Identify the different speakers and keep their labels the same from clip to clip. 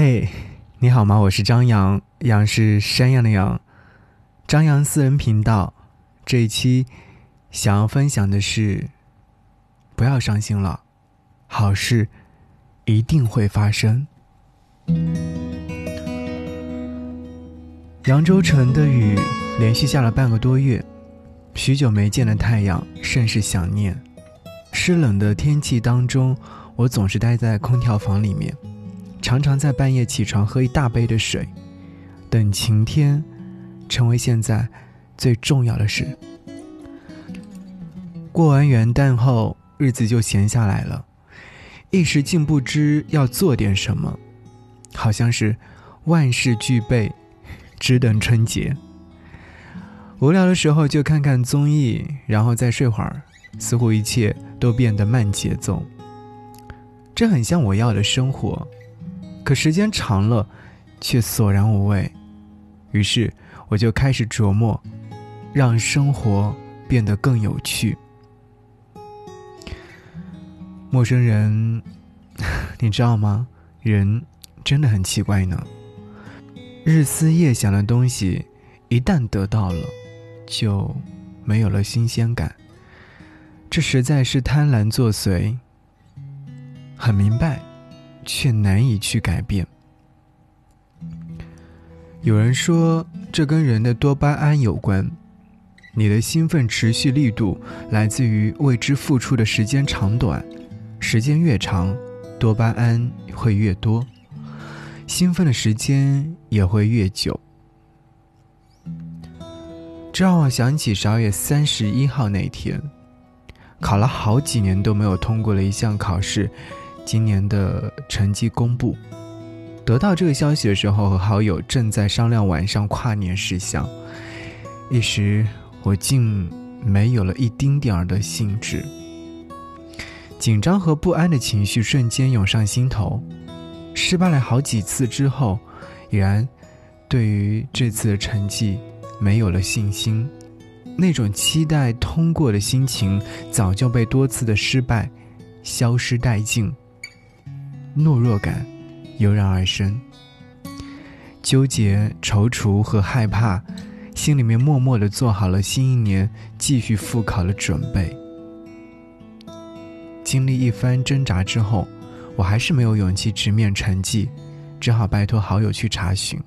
Speaker 1: 嘿，你好吗？我是张扬，杨是山羊的羊，张扬私人频道。这一期想要分享的是，不要伤心了，好事一定会发生。扬州城的雨连续下了半个多月，许久没见的太阳甚是想念。湿冷的天气当中，我总是待在空调房里面。常常在半夜起床喝一大杯的水，等晴天，成为现在最重要的事。过完元旦后，日子就闲下来了，一时竟不知要做点什么，好像是万事俱备，只等春节。无聊的时候就看看综艺，然后再睡会儿，似乎一切都变得慢节奏。这很像我要的生活。可时间长了，却索然无味。于是我就开始琢磨，让生活变得更有趣。陌生人，你知道吗？人真的很奇怪呢。日思夜想的东西，一旦得到了，就没有了新鲜感。这实在是贪婪作祟。很明白。却难以去改变。有人说，这跟人的多巴胺有关。你的兴奋持续力度来自于为之付出的时间长短，时间越长，多巴胺会越多，兴奋的时间也会越久。这让我想起十二月三十一号那天，考了好几年都没有通过了一项考试。今年的成绩公布，得到这个消息的时候，和好友正在商量晚上跨年事项，一时我竟没有了一丁点儿的兴致，紧张和不安的情绪瞬间涌上心头。失败了好几次之后，已然对于这次的成绩没有了信心，那种期待通过的心情早就被多次的失败消失殆尽。懦弱感油然而生，纠结、踌躇和害怕，心里面默默的做好了新一年继续复考的准备。经历一番挣扎之后，我还是没有勇气直面成绩，只好拜托好友去查询。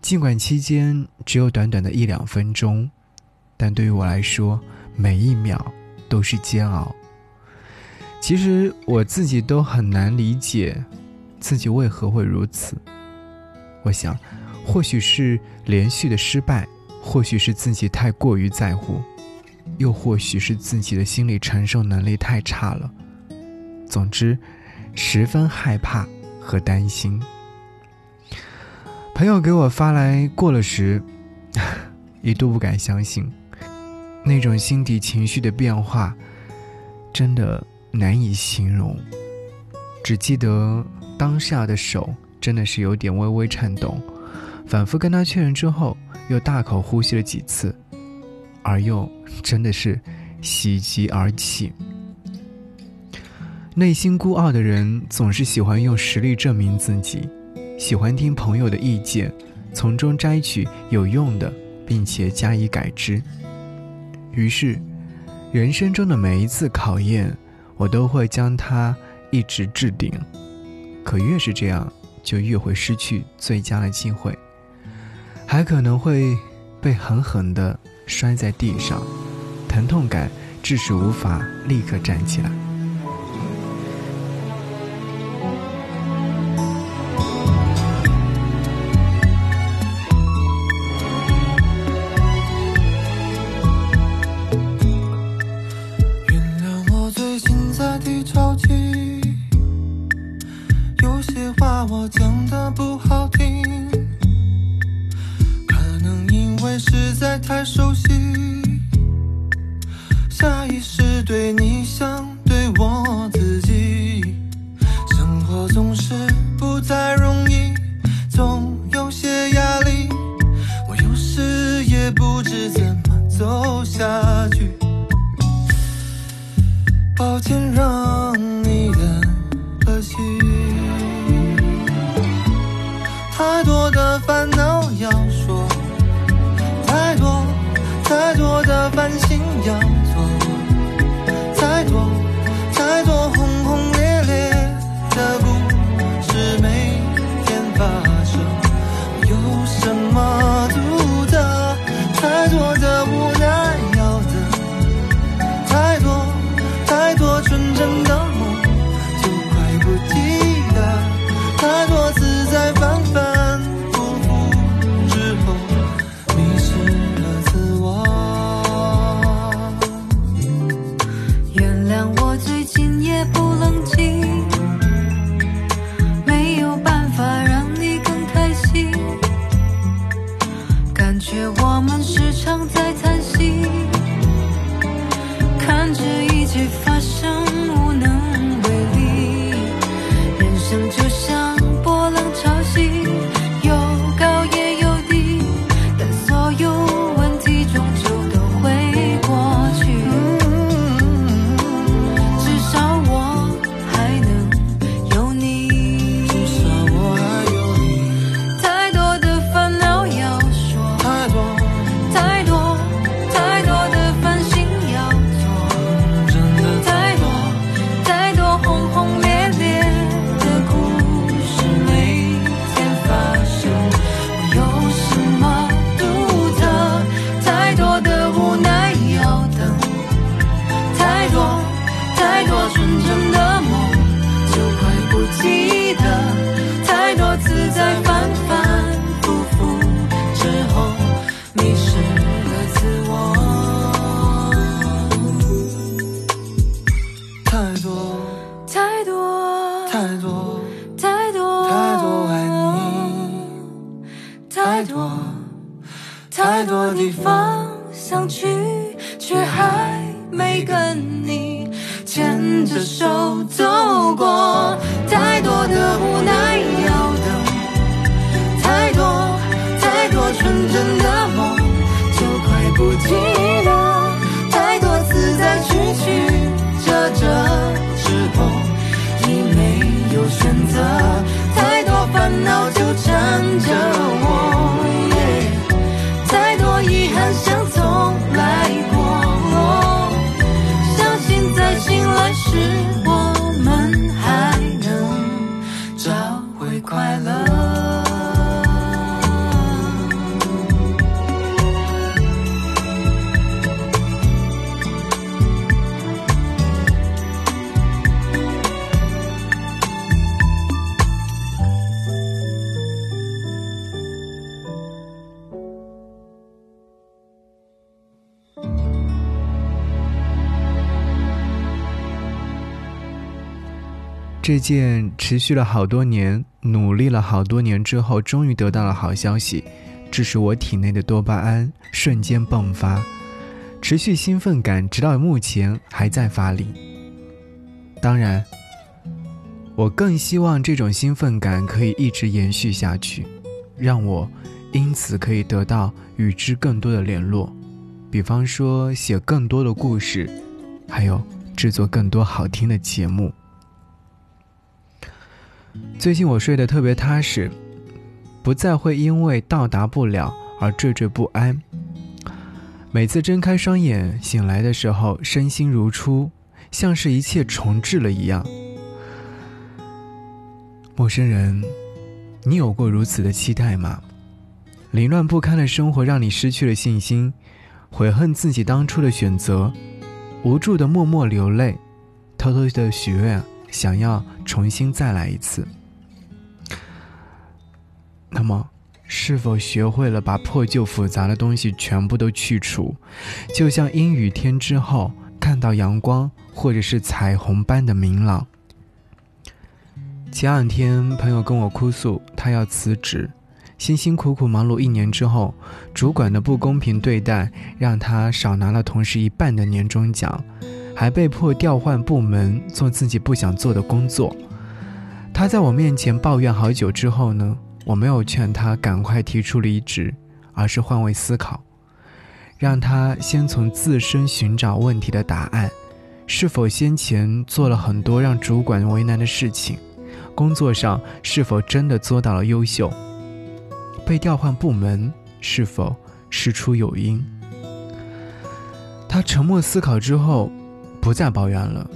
Speaker 1: 尽管期间只有短短的一两分钟，但对于我来说，每一秒都是煎熬。其实我自己都很难理解，自己为何会如此。我想，或许是连续的失败，或许是自己太过于在乎，又或许是自己的心理承受能力太差了。总之，十分害怕和担心。朋友给我发来过了时，一度不敢相信，那种心底情绪的变化，真的。难以形容，只记得当下的手真的是有点微微颤抖，反复跟他确认之后，又大口呼吸了几次，而又真的是喜极而泣。内心孤傲的人总是喜欢用实力证明自己，喜欢听朋友的意见，从中摘取有用的，并且加以改之。于是，人生中的每一次考验。我都会将它一直置顶，可越是这样，就越会失去最佳的机会，还可能会被狠狠地摔在地上，疼痛感致使无法立刻站起来。
Speaker 2: 在
Speaker 3: 反反复复之后
Speaker 1: 这件持续了好多年、努力了好多年之后，终于得到了好消息，致使我体内的多巴胺瞬间迸发，持续兴奋感直到目前还在发力。当然，我更希望这种兴奋感可以一直延续下去，让我因此可以得到与之更多的联络，比方说写更多的故事，还有制作更多好听的节目。最近我睡得特别踏实，不再会因为到达不了而惴惴不安。每次睁开双眼醒来的时候，身心如初，像是一切重置了一样。陌生人，你有过如此的期待吗？凌乱不堪的生活让你失去了信心，悔恨自己当初的选择，无助的默默流泪，偷偷的许愿。想要重新再来一次，那么是否学会了把破旧复杂的东西全部都去除？就像阴雨天之后看到阳光，或者是彩虹般的明朗。前两天朋友跟我哭诉，他要辞职，辛辛苦苦忙碌一年之后，主管的不公平对待让他少拿了同事一半的年终奖。还被迫调换部门做自己不想做的工作。他在我面前抱怨好久之后呢，我没有劝他赶快提出离职，而是换位思考，让他先从自身寻找问题的答案：是否先前做了很多让主管为难的事情？工作上是否真的做到了优秀？被调换部门是否事出有因。他沉默思考之后，不再抱怨了。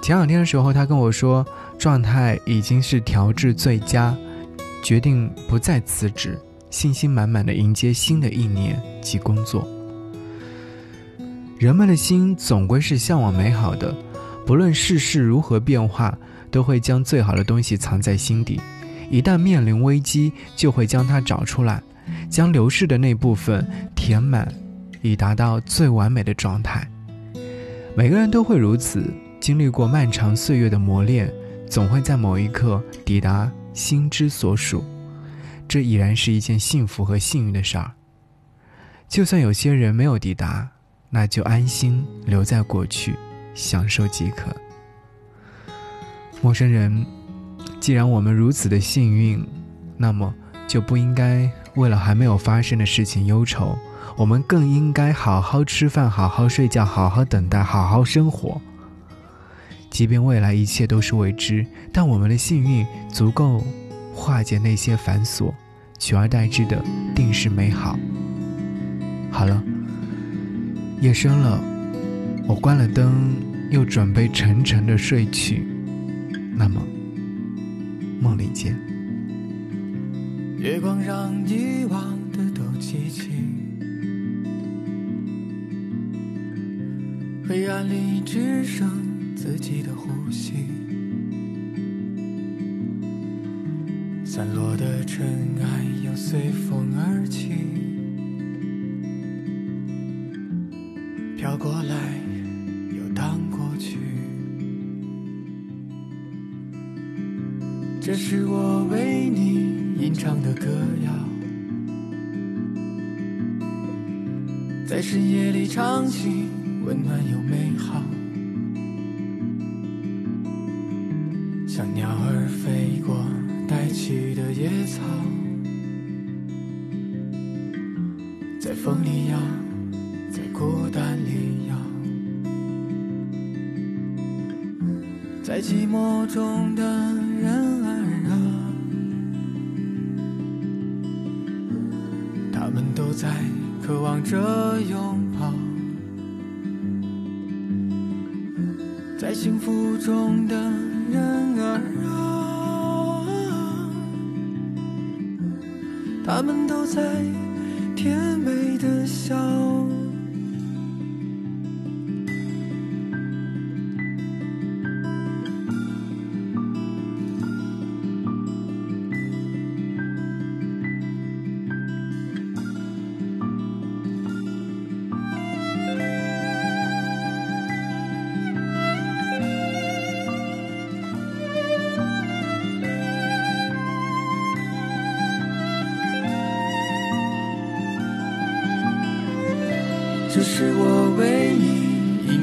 Speaker 1: 前两天的时候，他跟我说，状态已经是调至最佳，决定不再辞职，信心满满的迎接新的一年及工作。人们的心总归是向往美好的，不论世事如何变化，都会将最好的东西藏在心底。一旦面临危机，就会将它找出来，将流逝的那部分填满，以达到最完美的状态。每个人都会如此，经历过漫长岁月的磨练，总会在某一刻抵达心之所属。这已然是一件幸福和幸运的事儿。就算有些人没有抵达。那就安心留在过去，享受即可。陌生人，既然我们如此的幸运，那么就不应该为了还没有发生的事情忧愁，我们更应该好好吃饭，好好睡觉，好好等待，好好生活。即便未来一切都是未知，但我们的幸运足够化解那些繁琐，取而代之的定是美好。好了。夜深了，我关了灯，又准备沉沉的睡去。那么，梦里见。
Speaker 2: 月光让遗忘的都记起，黑暗里只剩自己的呼吸，散落的尘埃又随风而起。飘过来，又荡过去。这是我为你吟唱的歌谣，在深夜里唱起，温暖又美好。像鸟儿飞过带起的野草，在风里摇。在孤单里摇，在寂寞中的人儿啊，他们都在渴望着拥抱，在幸福中的人儿啊，他们都在甜美的笑。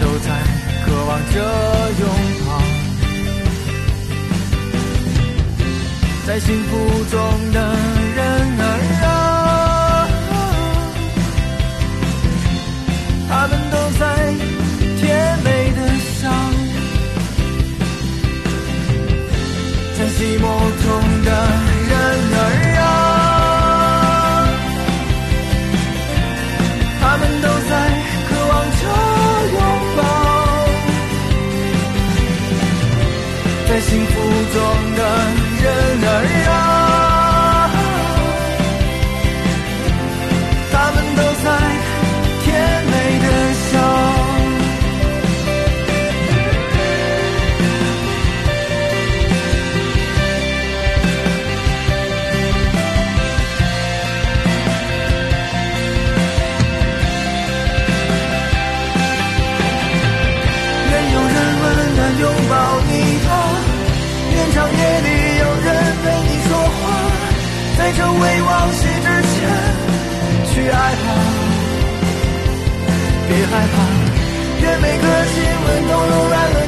Speaker 2: 都在渴望着拥抱。在幸福中的在这未忘记之前去爱吧。别害怕，愿每个亲吻都柔软了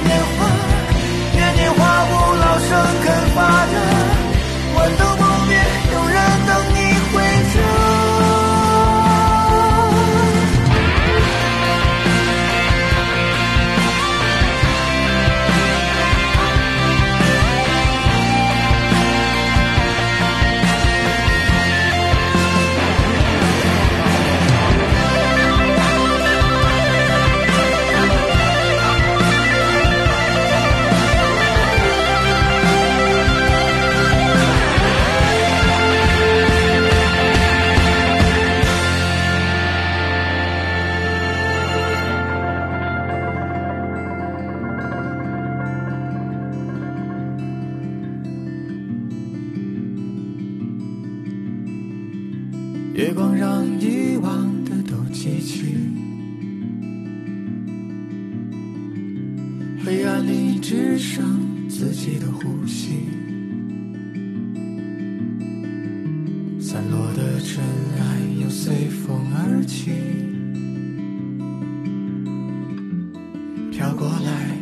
Speaker 2: 月光让遗忘的都记起，黑暗里只剩自己的呼吸。散落的尘埃又随风而起，飘过来。